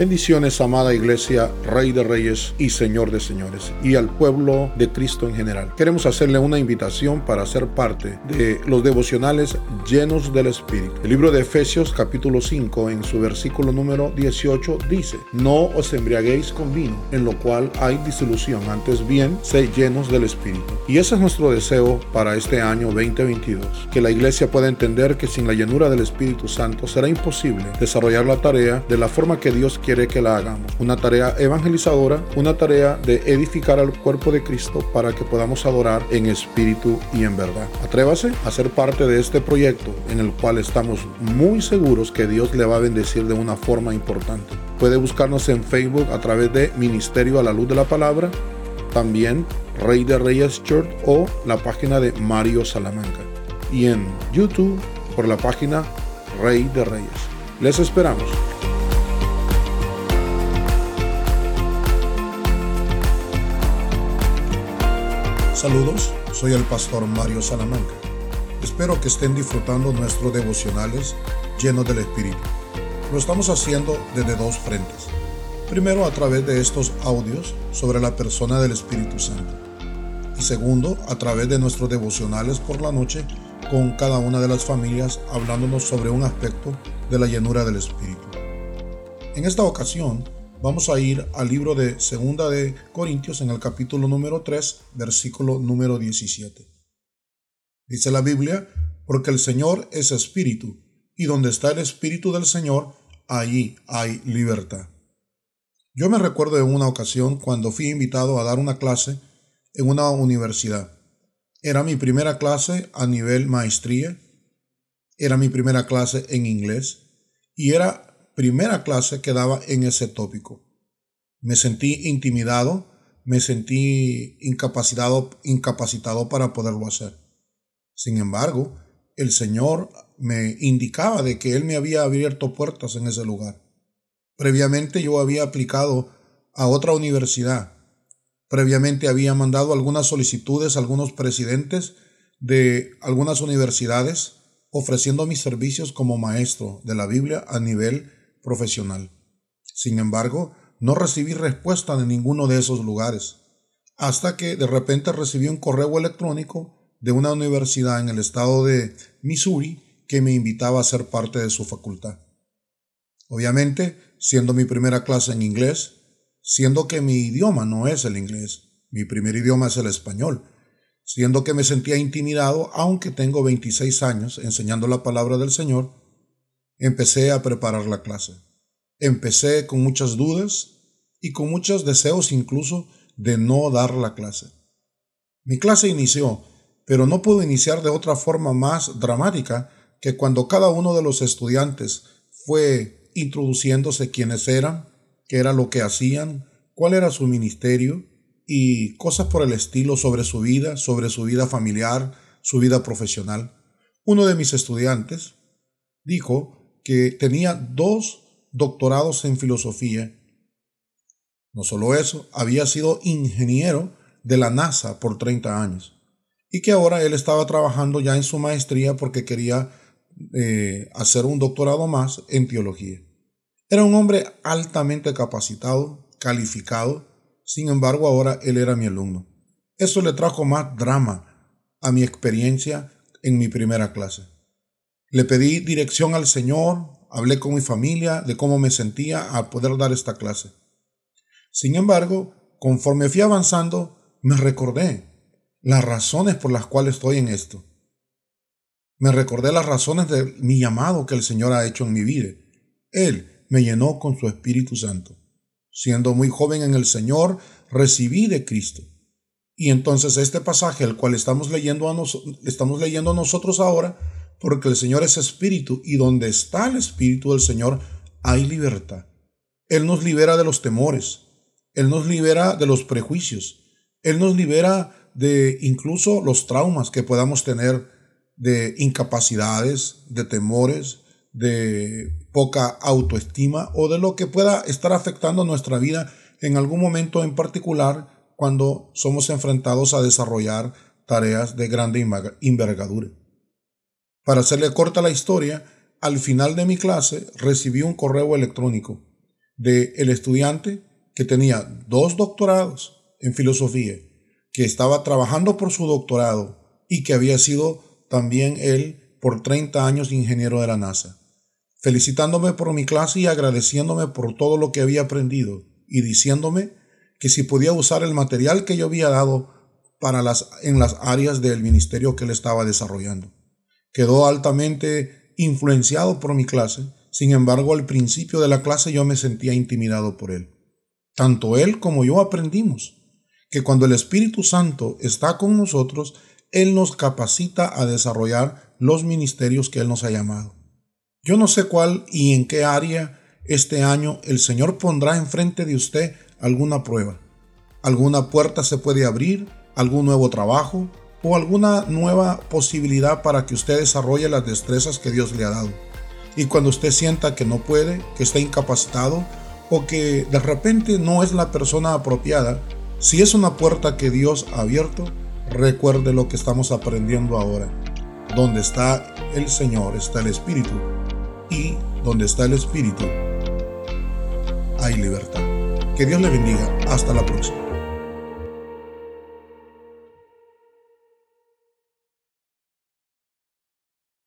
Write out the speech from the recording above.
Bendiciones, amada iglesia, Rey de Reyes y Señor de Señores, y al pueblo de Cristo en general. Queremos hacerle una invitación para ser parte de los devocionales llenos del Espíritu. El libro de Efesios capítulo 5 en su versículo número 18 dice, no os embriaguéis con vino, en lo cual hay disolución, antes bien, sé llenos del Espíritu. Y ese es nuestro deseo para este año 2022, que la iglesia pueda entender que sin la llenura del Espíritu Santo será imposible desarrollar la tarea de la forma que Dios quiere quiere que la hagamos. Una tarea evangelizadora, una tarea de edificar al cuerpo de Cristo para que podamos adorar en espíritu y en verdad. Atrévase a ser parte de este proyecto en el cual estamos muy seguros que Dios le va a bendecir de una forma importante. Puede buscarnos en Facebook a través de Ministerio a la Luz de la Palabra, también Rey de Reyes Church o la página de Mario Salamanca. Y en YouTube por la página Rey de Reyes. Les esperamos. Saludos, soy el pastor Mario Salamanca. Espero que estén disfrutando nuestros devocionales llenos del Espíritu. Lo estamos haciendo desde dos frentes. Primero a través de estos audios sobre la persona del Espíritu Santo. Y segundo a través de nuestros devocionales por la noche con cada una de las familias hablándonos sobre un aspecto de la llenura del Espíritu. En esta ocasión Vamos a ir al libro de Segunda de Corintios en el capítulo número 3, versículo número 17. Dice la Biblia, porque el Señor es espíritu, y donde está el espíritu del Señor, allí hay libertad. Yo me recuerdo de una ocasión cuando fui invitado a dar una clase en una universidad. Era mi primera clase a nivel maestría, era mi primera clase en inglés y era primera clase que daba en ese tópico. Me sentí intimidado, me sentí incapacitado, incapacitado para poderlo hacer. Sin embargo, el Señor me indicaba de que Él me había abierto puertas en ese lugar. Previamente yo había aplicado a otra universidad. Previamente había mandado algunas solicitudes a algunos presidentes de algunas universidades ofreciendo mis servicios como maestro de la Biblia a nivel profesional. Sin embargo, no recibí respuesta de ninguno de esos lugares, hasta que de repente recibí un correo electrónico de una universidad en el estado de Missouri que me invitaba a ser parte de su facultad. Obviamente, siendo mi primera clase en inglés, siendo que mi idioma no es el inglés, mi primer idioma es el español, siendo que me sentía intimidado, aunque tengo 26 años enseñando la palabra del Señor, empecé a preparar la clase. Empecé con muchas dudas y con muchos deseos incluso de no dar la clase. Mi clase inició, pero no pudo iniciar de otra forma más dramática que cuando cada uno de los estudiantes fue introduciéndose quiénes eran, qué era lo que hacían, cuál era su ministerio y cosas por el estilo sobre su vida, sobre su vida familiar, su vida profesional. Uno de mis estudiantes dijo que tenía dos doctorados en filosofía. No solo eso, había sido ingeniero de la NASA por 30 años y que ahora él estaba trabajando ya en su maestría porque quería eh, hacer un doctorado más en teología. Era un hombre altamente capacitado, calificado, sin embargo ahora él era mi alumno. Eso le trajo más drama a mi experiencia en mi primera clase. Le pedí dirección al Señor, hablé con mi familia de cómo me sentía al poder dar esta clase. Sin embargo, conforme fui avanzando, me recordé las razones por las cuales estoy en esto. Me recordé las razones de mi llamado que el Señor ha hecho en mi vida. Él me llenó con su Espíritu Santo. Siendo muy joven en el Señor, recibí de Cristo. Y entonces este pasaje, el cual estamos leyendo, estamos leyendo nosotros ahora, porque el Señor es espíritu y donde está el espíritu del Señor hay libertad. Él nos libera de los temores, Él nos libera de los prejuicios, Él nos libera de incluso los traumas que podamos tener de incapacidades, de temores, de poca autoestima o de lo que pueda estar afectando nuestra vida en algún momento en particular cuando somos enfrentados a desarrollar tareas de grande envergadura. Para hacerle corta la historia, al final de mi clase recibí un correo electrónico de el estudiante que tenía dos doctorados en filosofía, que estaba trabajando por su doctorado y que había sido también él por 30 años ingeniero de la NASA, felicitándome por mi clase y agradeciéndome por todo lo que había aprendido y diciéndome que si podía usar el material que yo había dado para las, en las áreas del ministerio que él estaba desarrollando. Quedó altamente influenciado por mi clase, sin embargo al principio de la clase yo me sentía intimidado por él. Tanto él como yo aprendimos que cuando el Espíritu Santo está con nosotros, Él nos capacita a desarrollar los ministerios que Él nos ha llamado. Yo no sé cuál y en qué área este año el Señor pondrá enfrente de usted alguna prueba. Alguna puerta se puede abrir, algún nuevo trabajo o alguna nueva posibilidad para que usted desarrolle las destrezas que Dios le ha dado. Y cuando usted sienta que no puede, que está incapacitado o que de repente no es la persona apropiada, si es una puerta que Dios ha abierto, recuerde lo que estamos aprendiendo ahora. Donde está el Señor está el Espíritu y donde está el Espíritu hay libertad. Que Dios le bendiga. Hasta la próxima.